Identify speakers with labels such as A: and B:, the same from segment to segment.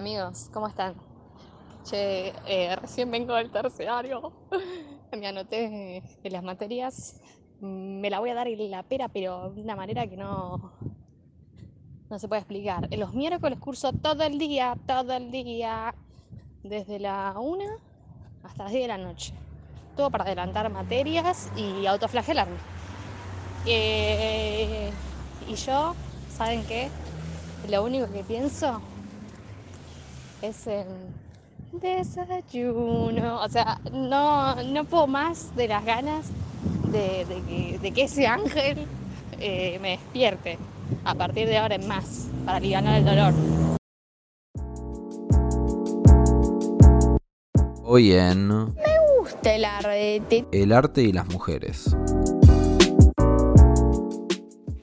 A: Amigos, ¿cómo están? Che, eh, recién vengo del terciario. Me anoté en las materias. Me la voy a dar en la pera, pero de una manera que no, no se puede explicar. En los miércoles curso todo el día, todo el día, desde la 1 hasta las 10 de la noche. Todo para adelantar materias y autoflagelarme. Eh, y yo, ¿saben qué? Lo único que pienso es el desayuno. O sea, no, no puedo más de las ganas de, que, ese ángel eh, me despierte a partir de ahora en más, para aliviar el dolor.
B: Hoy en...
C: Me gusta el arte.
B: El arte y las mujeres.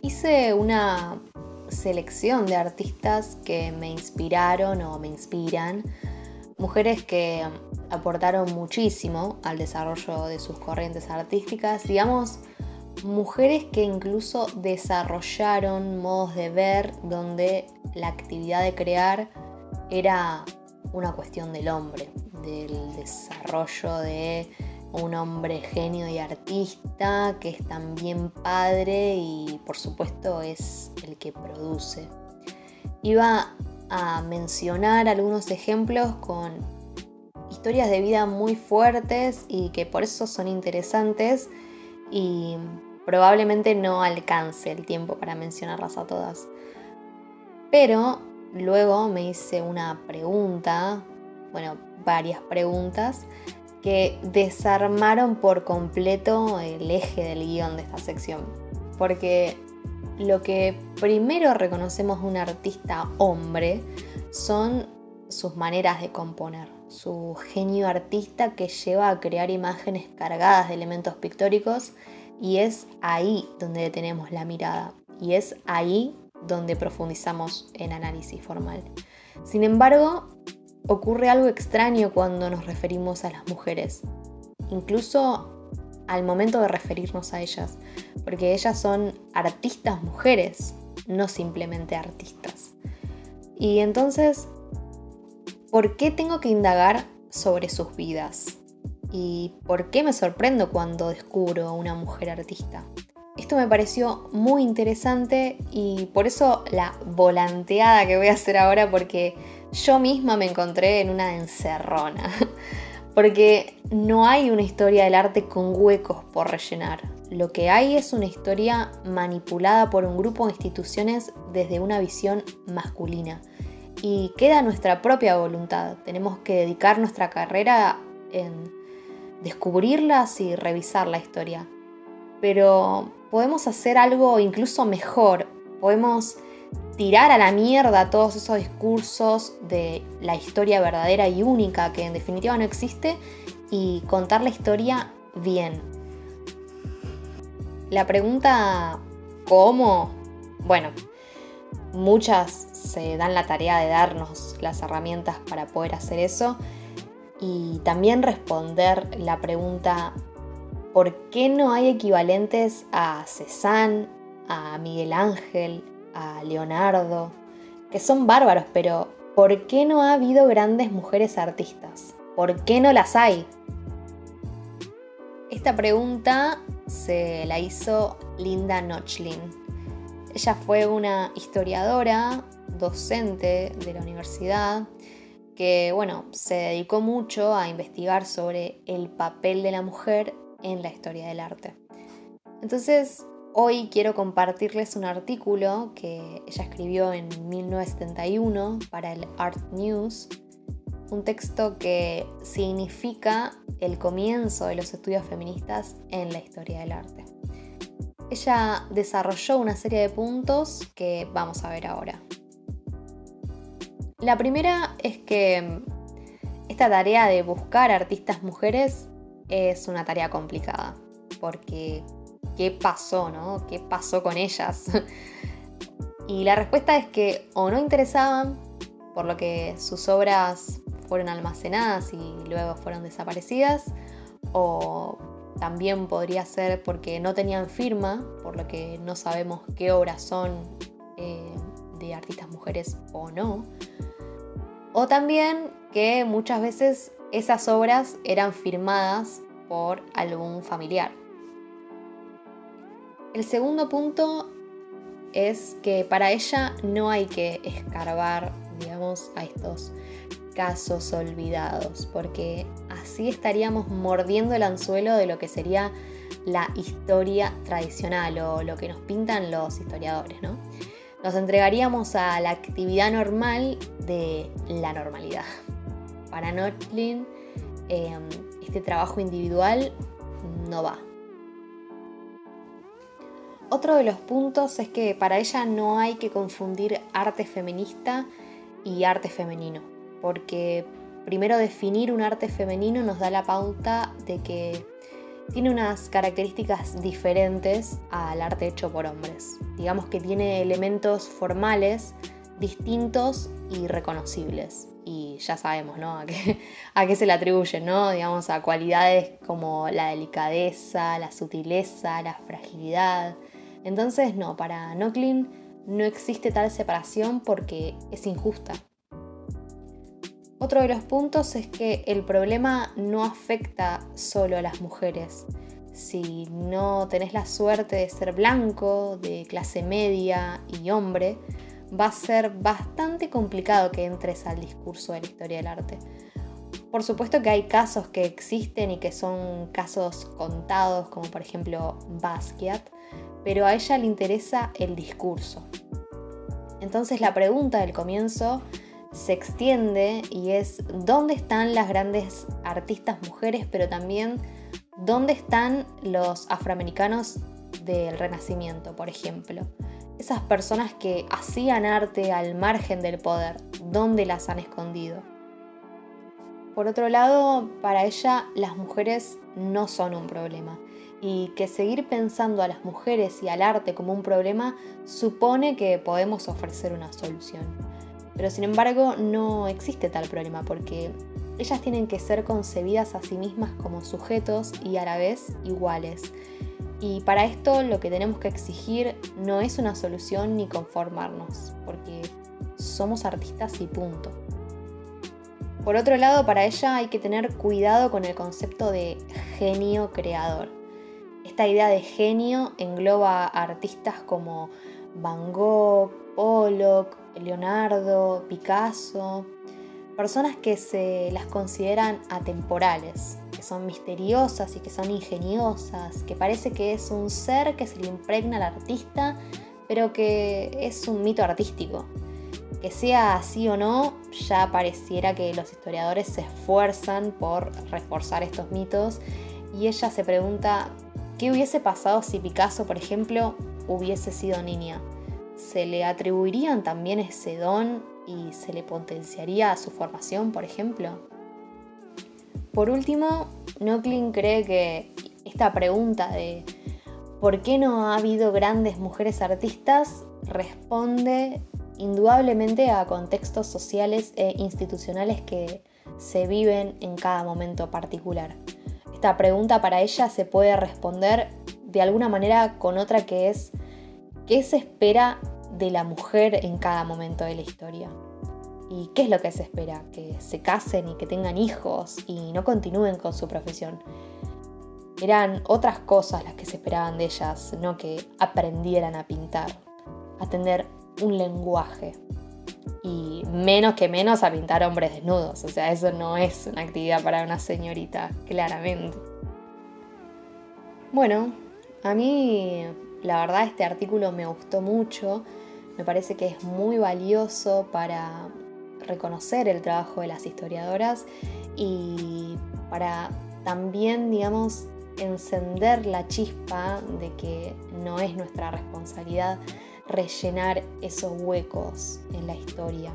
D: Hice una selección de artistas que me inspiraron o me inspiran, mujeres que aportaron muchísimo al desarrollo de sus corrientes artísticas, digamos, mujeres que incluso desarrollaron modos de ver donde la actividad de crear era una cuestión del hombre, del desarrollo de un hombre genio y artista que es también padre y por supuesto es el que produce. Iba a mencionar algunos ejemplos con historias de vida muy fuertes y que por eso son interesantes y probablemente no alcance el tiempo para mencionarlas a todas. Pero luego me hice una pregunta, bueno, varias preguntas que desarmaron por completo el eje del guion de esta sección. Porque lo que primero reconocemos de un artista hombre son sus maneras de componer, su genio artista que lleva a crear imágenes cargadas de elementos pictóricos y es ahí donde detenemos la mirada y es ahí donde profundizamos en análisis formal. Sin embargo, ocurre algo extraño cuando nos referimos a las mujeres, incluso al momento de referirnos a ellas, porque ellas son artistas mujeres, no simplemente artistas. Y entonces, ¿por qué tengo que indagar sobre sus vidas? ¿Y por qué me sorprendo cuando descubro a una mujer artista? Esto me pareció muy interesante y por eso la volanteada que voy a hacer ahora porque yo misma me encontré en una encerrona, porque no hay una historia del arte con huecos por rellenar. Lo que hay es una historia manipulada por un grupo de instituciones desde una visión masculina. Y queda nuestra propia voluntad. Tenemos que dedicar nuestra carrera en descubrirlas y revisar la historia. Pero podemos hacer algo incluso mejor. Podemos tirar a la mierda todos esos discursos de la historia verdadera y única que en definitiva no existe y contar la historia bien. La pregunta ¿cómo? Bueno, muchas se dan la tarea de darnos las herramientas para poder hacer eso y también responder la pregunta ¿por qué no hay equivalentes a Cézanne, a Miguel Ángel, Leonardo, que son bárbaros, pero ¿por qué no ha habido grandes mujeres artistas? ¿Por qué no las hay? Esta pregunta se la hizo Linda Nochlin. Ella fue una historiadora, docente de la universidad, que bueno, se dedicó mucho a investigar sobre el papel de la mujer en la historia del arte. Entonces, Hoy quiero compartirles un artículo que ella escribió en 1971 para el Art News, un texto que significa el comienzo de los estudios feministas en la historia del arte. Ella desarrolló una serie de puntos que vamos a ver ahora. La primera es que esta tarea de buscar artistas mujeres es una tarea complicada, porque qué pasó, ¿no? ¿Qué pasó con ellas? y la respuesta es que o no interesaban, por lo que sus obras fueron almacenadas y luego fueron desaparecidas, o también podría ser porque no tenían firma, por lo que no sabemos qué obras son eh, de artistas mujeres o no. O también que muchas veces esas obras eran firmadas por algún familiar. El segundo punto es que para ella no hay que escarbar, digamos, a estos casos olvidados, porque así estaríamos mordiendo el anzuelo de lo que sería la historia tradicional o lo que nos pintan los historiadores, ¿no? Nos entregaríamos a la actividad normal de la normalidad. Para Notlin, em, este trabajo individual no va. Otro de los puntos es que para ella no hay que confundir arte feminista y arte femenino, porque primero definir un arte femenino nos da la pauta de que tiene unas características diferentes al arte hecho por hombres. Digamos que tiene elementos formales distintos y reconocibles. Y ya sabemos, ¿no? A qué, a qué se le atribuyen, ¿no? Digamos, a cualidades como la delicadeza, la sutileza, la fragilidad. Entonces, no, para Noclin no existe tal separación porque es injusta. Otro de los puntos es que el problema no afecta solo a las mujeres. Si no tenés la suerte de ser blanco, de clase media y hombre, va a ser bastante complicado que entres al discurso de la historia del arte. Por supuesto que hay casos que existen y que son casos contados, como por ejemplo Basquiat, pero a ella le interesa el discurso. Entonces la pregunta del comienzo se extiende y es dónde están las grandes artistas mujeres, pero también dónde están los afroamericanos del Renacimiento, por ejemplo. Esas personas que hacían arte al margen del poder, ¿dónde las han escondido? Por otro lado, para ella las mujeres no son un problema y que seguir pensando a las mujeres y al arte como un problema supone que podemos ofrecer una solución. Pero sin embargo no existe tal problema porque ellas tienen que ser concebidas a sí mismas como sujetos y a la vez iguales. Y para esto lo que tenemos que exigir no es una solución ni conformarnos, porque somos artistas y punto. Por otro lado, para ella hay que tener cuidado con el concepto de genio creador. Esta idea de genio engloba a artistas como Van Gogh, Pollock, Leonardo, Picasso, personas que se las consideran atemporales, que son misteriosas y que son ingeniosas, que parece que es un ser que se le impregna al artista, pero que es un mito artístico. Que sea así o no, ya pareciera que los historiadores se esfuerzan por reforzar estos mitos y ella se pregunta, ¿qué hubiese pasado si Picasso, por ejemplo, hubiese sido niña? se le atribuirían también ese don y se le potenciaría su formación, por ejemplo? Por último, Nocklin cree que esta pregunta de ¿por qué no ha habido grandes mujeres artistas? responde indudablemente a contextos sociales e institucionales que se viven en cada momento particular. Esta pregunta para ella se puede responder de alguna manera con otra que es ¿Qué se espera de la mujer en cada momento de la historia? ¿Y qué es lo que se espera? Que se casen y que tengan hijos y no continúen con su profesión. Eran otras cosas las que se esperaban de ellas, no que aprendieran a pintar, a tener un lenguaje. Y menos que menos a pintar hombres desnudos. O sea, eso no es una actividad para una señorita, claramente. Bueno, a mí la verdad este artículo me gustó mucho, me parece que es muy valioso para reconocer el trabajo de las historiadoras y para también, digamos, encender la chispa de que no es nuestra responsabilidad rellenar esos huecos en la historia.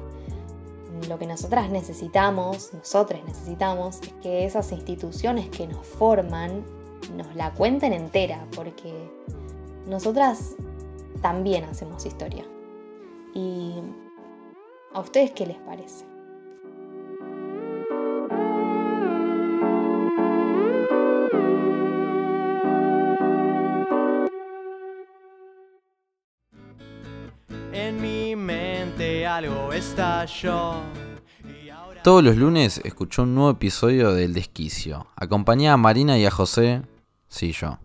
D: Lo que nosotras necesitamos, nosotros necesitamos, es que esas instituciones que nos forman nos la cuenten entera, porque nosotras también hacemos historia. ¿Y a ustedes qué les parece?
E: Algo estalló.
B: Todos los lunes escuchó un nuevo episodio del Desquicio. Acompañé a Marina y a José, sí yo,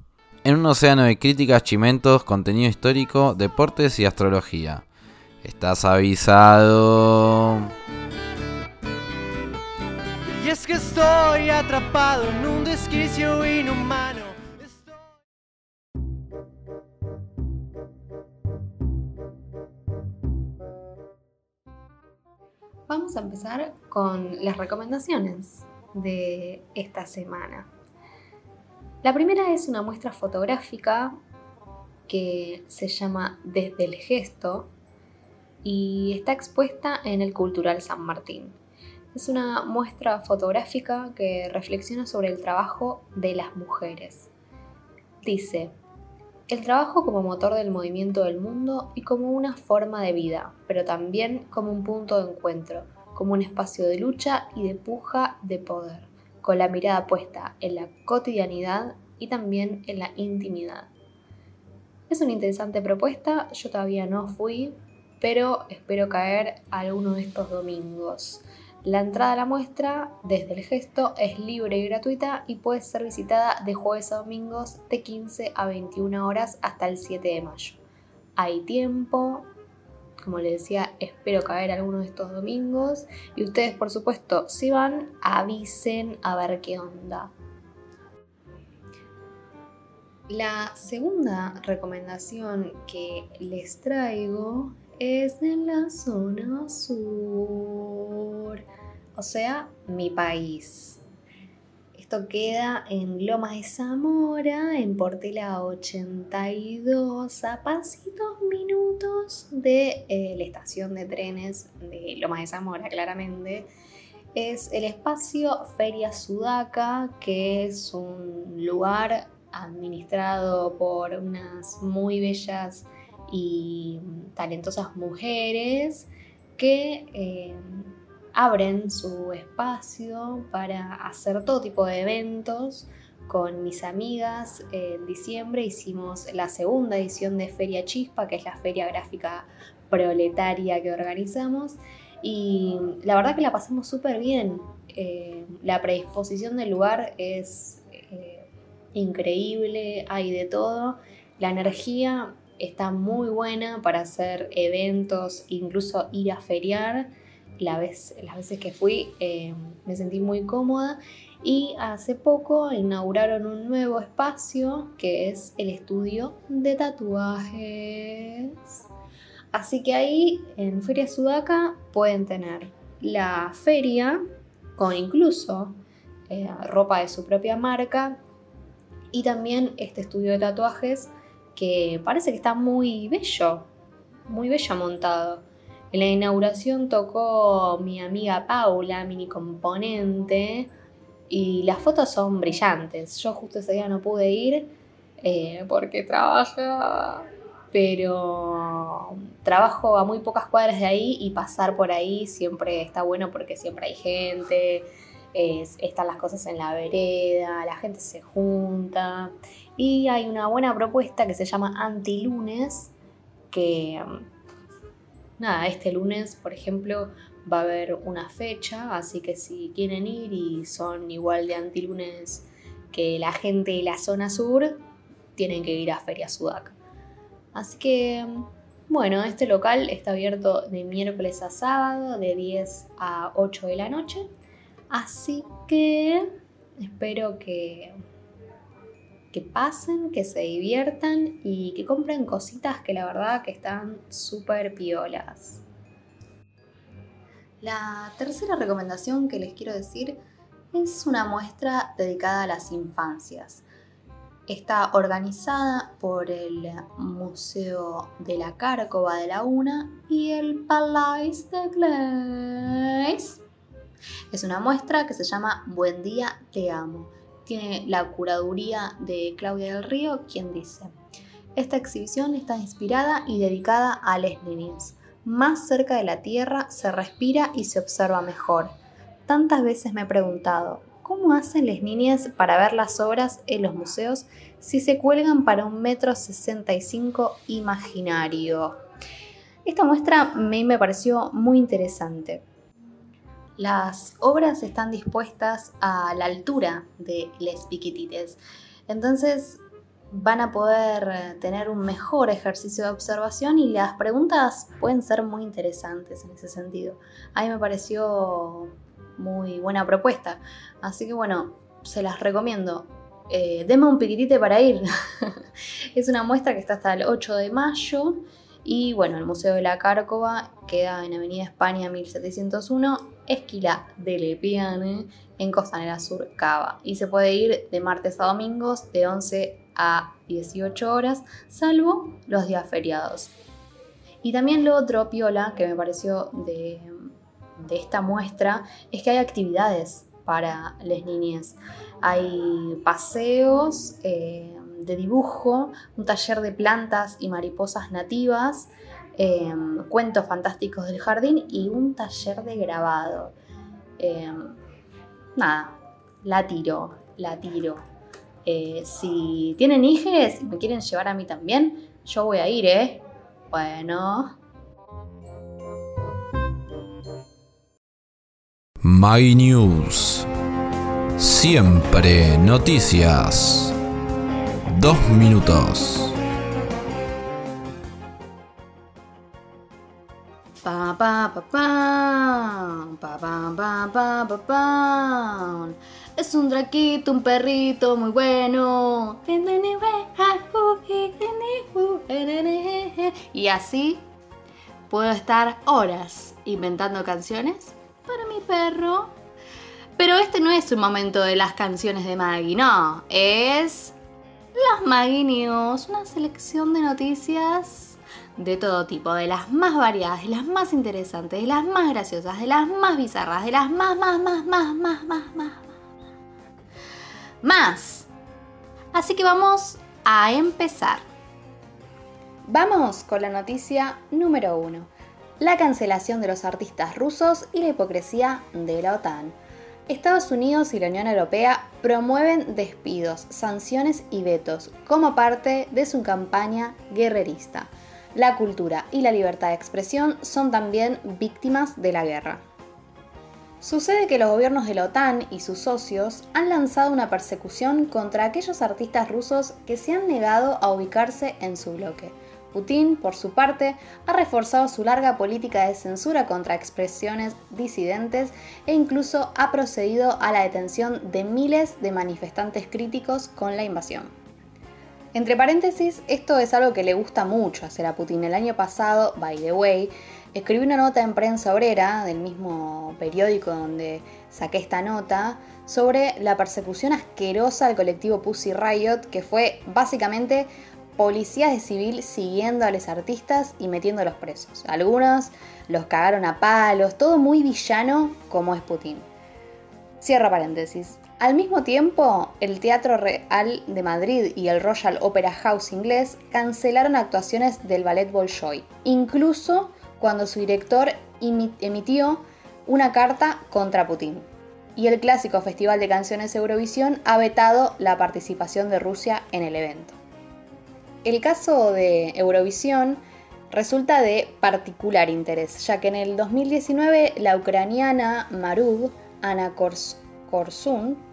B: en un océano de críticas, chimentos, contenido histórico, deportes y astrología. Estás avisado.
E: Y es que estoy atrapado en un desquicio inhumano.
D: Vamos a empezar con las recomendaciones de esta semana. La primera es una muestra fotográfica que se llama Desde el Gesto y está expuesta en el Cultural San Martín. Es una muestra fotográfica que reflexiona sobre el trabajo de las mujeres. Dice, el trabajo como motor del movimiento del mundo y como una forma de vida, pero también como un punto de encuentro, como un espacio de lucha y de puja de poder, con la mirada puesta en la cotidianidad y también en la intimidad. Es una interesante propuesta, yo todavía no fui, pero espero caer alguno de estos domingos. La entrada a la muestra desde el gesto es libre y gratuita y puede ser visitada de jueves a domingos de 15 a 21 horas hasta el 7 de mayo. Hay tiempo, como les decía, espero caer alguno de estos domingos y ustedes por supuesto si van avisen a ver qué onda. La segunda recomendación que les traigo es de la zona sur, o sea, mi país. Esto queda en Lomas de Zamora, en Portela 82, a pasitos minutos de eh, la estación de trenes de Lomas de Zamora, claramente. Es el espacio Feria Sudaca, que es un lugar administrado por unas muy bellas y talentosas mujeres que eh, abren su espacio para hacer todo tipo de eventos. Con mis amigas en diciembre hicimos la segunda edición de Feria Chispa, que es la feria gráfica proletaria que organizamos. Y la verdad que la pasamos súper bien. Eh, la predisposición del lugar es eh, increíble, hay de todo. La energía está muy buena para hacer eventos, incluso ir a feriar. Las veces que fui eh, me sentí muy cómoda y hace poco inauguraron un nuevo espacio que es el estudio de tatuajes. Así que ahí en Feria Sudaca pueden tener la feria con incluso eh, ropa de su propia marca y también este estudio de tatuajes que parece que está muy bello, muy bello montado. En la inauguración tocó mi amiga Paula, mini componente, y las fotos son brillantes. Yo justo ese día no pude ir eh, porque trabajaba, pero trabajo a muy pocas cuadras de ahí y pasar por ahí siempre está bueno porque siempre hay gente, es- están las cosas en la vereda, la gente se junta y hay una buena propuesta que se llama Antilunes, que nada, este lunes, por ejemplo, va a haber una fecha, así que si quieren ir y son igual de antilunes que la gente de la zona sur, tienen que ir a Feria Sudac. Así que, bueno, este local está abierto de miércoles a sábado, de 10 a 8 de la noche. Así que espero que, que pasen, que se diviertan y que compren cositas que la verdad que están súper piolas. La tercera recomendación que les quiero decir es una muestra dedicada a las infancias. Está organizada por el Museo de la Cárcova de la UNA y el Palais de Glace. Es una muestra que se llama Buen día, te amo. Tiene la curaduría de Claudia del Río, quien dice, esta exhibición está inspirada y dedicada a las niñas. Más cerca de la tierra se respira y se observa mejor. Tantas veces me he preguntado, ¿cómo hacen las niñas para ver las obras en los museos si se cuelgan para un metro sesenta y cinco imaginario? Esta muestra mí me pareció muy interesante. Las obras están dispuestas a la altura de les piquitites. Entonces van a poder tener un mejor ejercicio de observación y las preguntas pueden ser muy interesantes en ese sentido. A mí me pareció muy buena propuesta. Así que bueno, se las recomiendo. Eh, deme un piquitite para ir. es una muestra que está hasta el 8 de mayo. Y bueno, el Museo de la Cárcova queda en Avenida España 1701, Esquila de Lepiane, en Costanera Sur, Cava. Y se puede ir de martes a domingos de 11 a 18 horas, salvo los días feriados. Y también lo otro, Piola, que me pareció de, esta muestra, es que hay actividades para las niñas. Hay paseos eh, de dibujo, un taller de plantas y mariposas nativas, eh, cuentos fantásticos del jardín y un taller de grabado. Eh, nada, la tiro, la tiro. Eh, si tienen hijes y me quieren llevar a mí también, yo voy a ir, ¿eh? Bueno.
B: My News. Siempre noticias. Dos minutos.
D: Es un draquito, un perrito muy bueno. Y así puedo estar horas inventando canciones para mi perro. Pero este no es un momento de las canciones de Maggie, no. Es las Maggie News, una selección de noticias de todo tipo, de las más variadas, de las más interesantes, de las más graciosas, de las más bizarras, de las más, más, más, más, más, más, más más. Así que vamos a empezar. Vamos con la noticia número uno. La cancelación de los artistas rusos y la hipocresía de la OTAN. Estados Unidos y la Unión Europea promueven despidos, sanciones y vetos como parte de su campaña guerrerista. La cultura y la libertad de expresión son también víctimas de la guerra. Sucede que los gobiernos de la OTAN y sus socios han lanzado una persecución contra aquellos artistas rusos que se han negado a ubicarse en su bloque. Putin, por su parte, ha reforzado su larga política de censura contra expresiones disidentes e incluso ha procedido a la detención de miles de manifestantes críticos con la invasión. Entre paréntesis, esto es algo que le gusta mucho hacer a Putin. El año pasado, by the way, escribí una nota en prensa obrera del mismo periódico donde saqué esta nota sobre la persecución asquerosa al colectivo Pussy Riot, que fue básicamente policías de civil siguiendo a los artistas y metiéndolos presos. Algunos los cagaron a palos, todo muy villano como es Putin. Cierra paréntesis. Al mismo tiempo, el Teatro Real de Madrid y el Royal Opera House inglés cancelaron actuaciones del ballet Bolshoi, incluso cuando su director emitió una carta contra Putin. Y el clásico Festival de Canciones Eurovisión ha vetado la participación de Rusia en el evento. El caso de Eurovisión resulta de particular interés, ya que en el 2019 la ucraniana Marud Ana Korsun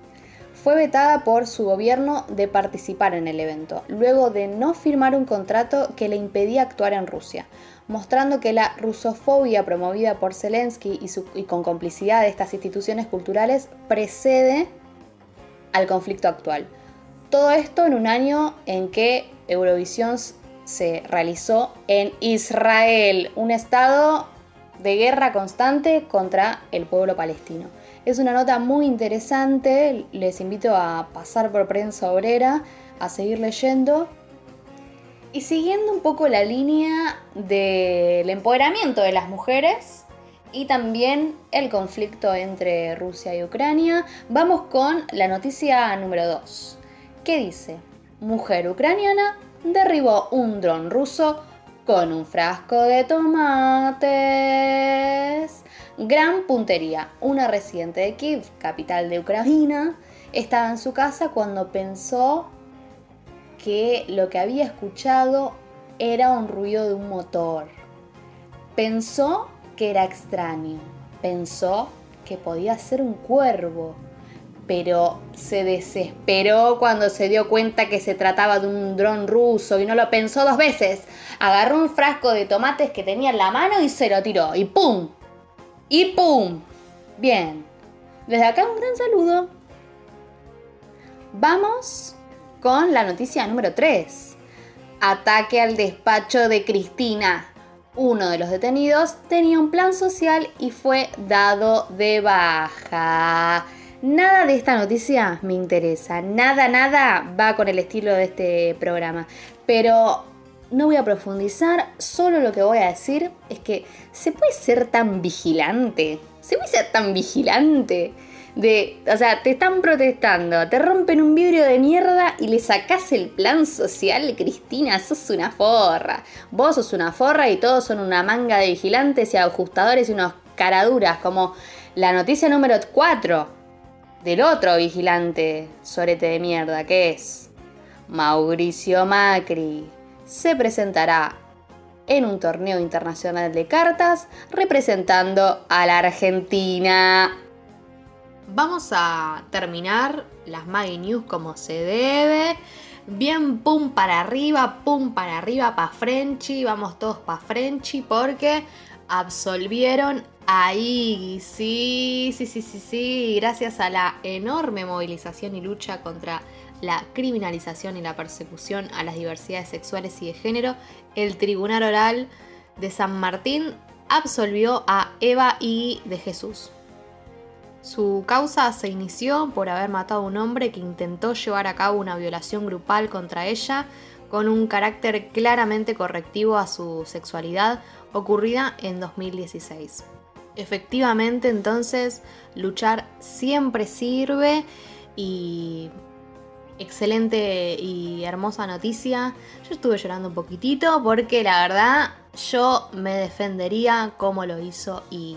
D: fue vetada por su gobierno de participar en el evento, luego de no firmar un contrato que le impedía actuar en Rusia, mostrando que la rusofobia promovida por Zelensky y, con complicidad de estas instituciones culturales precede al conflicto actual. Todo esto en un año en que Eurovisión se realizó en Israel, un estado de guerra constante contra el pueblo palestino. Es una nota muy interesante, les invito a pasar por prensa obrera, a seguir leyendo. Y siguiendo un poco la línea del empoderamiento de las mujeres y también el conflicto entre Rusia y Ucrania, vamos con la noticia número 2, que dice, mujer ucraniana derribó un dron ruso con un frasco de tomates. Gran puntería. Una residente de Kiev, capital de Ucrania, estaba en su casa cuando pensó que lo que había escuchado era un ruido de un motor. Pensó que era extraño. Pensó que podía ser un cuervo, pero se desesperó cuando se dio cuenta que se trataba de un dron ruso y no lo pensó dos veces. Agarró un frasco de tomates que tenía en la mano y se lo tiró. Y ¡pum! Y ¡pum! Bien. Desde acá un gran saludo. Vamos con la noticia número 3. Ataque al despacho de Cristina. Uno de los detenidos tenía un plan social y fue dado de baja. Nada de esta noticia me interesa, nada, nada va con el estilo de este programa. Pero no voy a profundizar, solo lo que voy a decir es que se puede ser tan vigilante, se puede ser tan vigilante de, o sea, te están protestando, te rompen un vidrio de mierda y le sacás el plan social, Cristina, sos una forra. Vos sos una forra y todos son una manga de vigilantes y ajustadores y unos caraduras, como la noticia número 4 del otro vigilante sorete de mierda, que es Mauricio Macri. Se presentará en un torneo internacional de cartas representando a la Argentina. Vamos a terminar las Maggie News como se debe. Bien, pum para arriba, pum para arriba, pa' Frenchy. Vamos todos pa' Frenchy porque absolvieron ahí. Sí, sí, sí, sí, sí. Gracias a la enorme movilización y lucha contra la criminalización y la persecución a las diversidades sexuales y de género, el Tribunal Oral de San Martín absolvió a Eva y de Jesús. Su causa se inició por haber matado a un hombre que intentó llevar a cabo una violación grupal contra ella con un carácter claramente correctivo a su sexualidad ocurrida en 2016. Efectivamente, entonces, luchar siempre sirve y excelente y hermosa noticia. Yo estuve llorando un poquitito porque la verdad yo me defendería como lo hizo y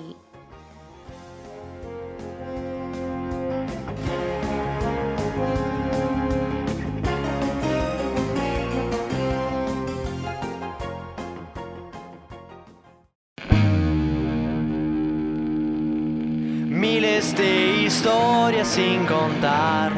E: sin contar.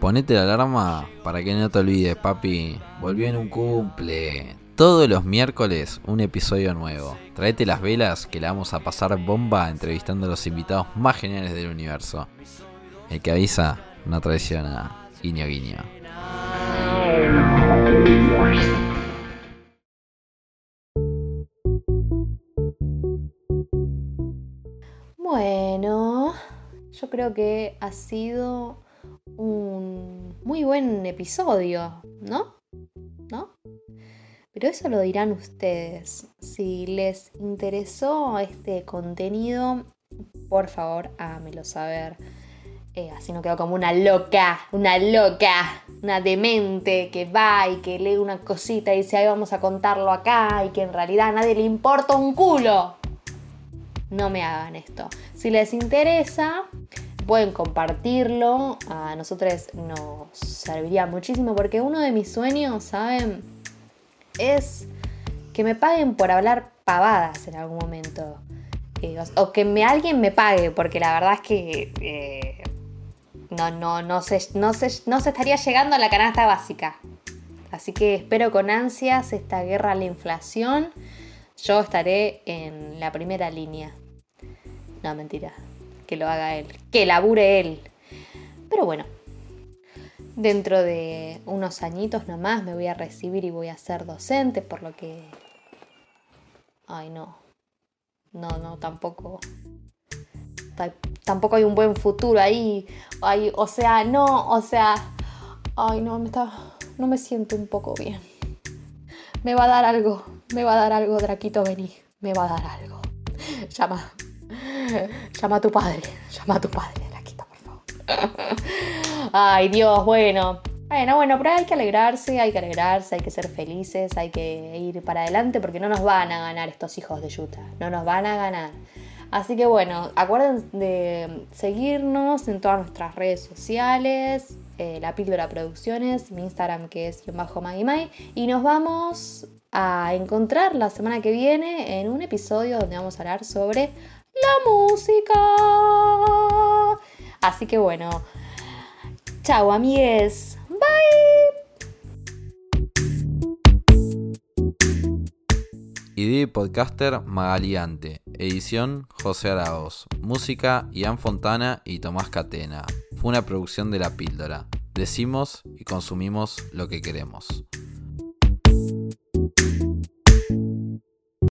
B: Ponete la alarma para que no te olvides, papi. Volvió en un cumple. Todos los miércoles un episodio nuevo. Traete las velas que la vamos a pasar bomba entrevistando a los invitados más geniales del universo. El que avisa no traiciona. Guiño guiño.
D: Bueno, yo creo que ha sido un muy buen episodio, ¿no? ¿No? Pero eso lo dirán ustedes. Si les interesó este contenido, por favor, hágamelo saber. Eh, así no quedo como una loca, una loca, una demente que va y que lee una cosita y dice, ahí vamos a contarlo acá y que en realidad a nadie le importa un culo. No me hagan esto. Si les interesa, pueden compartirlo. A nosotros nos serviría muchísimo porque uno de mis sueños, ¿saben? Es que me paguen por hablar pavadas en algún momento. O, que alguien me pague, porque la verdad es que eh, no, no, no, se, no, no se estaría llegando a la canasta básica. Así que espero con ansias esta guerra a la inflación. Yo estaré en la primera línea. No, mentira. Que lo haga él. Que labure él. Pero bueno. Dentro de unos añitos nomás me voy a recibir y voy a ser docente, por lo que... Ay, no. No, no, tampoco. Ta- Tampoco hay un buen futuro ahí. Ay, o sea, no, o sea... Ay, no, me está... No me siento un poco bien. Me va a dar algo. Me va a dar algo, Draquito, vení. Me va a dar algo. Llama. Llama a tu padre. Llama a tu padre, Draquito, por favor. Ay, Dios, bueno. Bueno, bueno, pero hay que alegrarse, hay que alegrarse, hay que ser felices, hay que ir para adelante porque no nos van a ganar estos hijos de Utah. No nos van a ganar. Así que bueno, acuérdense de seguirnos en todas nuestras redes sociales, eh, La Píldora Producciones, mi Instagram que es bajo Magimai, y nos vamos a encontrar la semana que viene en un episodio donde vamos a hablar sobre la música. Así que bueno, chao amigues, bye.
B: Y podcaster Magaliante. Edición José Araoz. Música Ian Fontana y Tomás Catena. Fue una producción de La Píldora. Decimos y consumimos lo que queremos.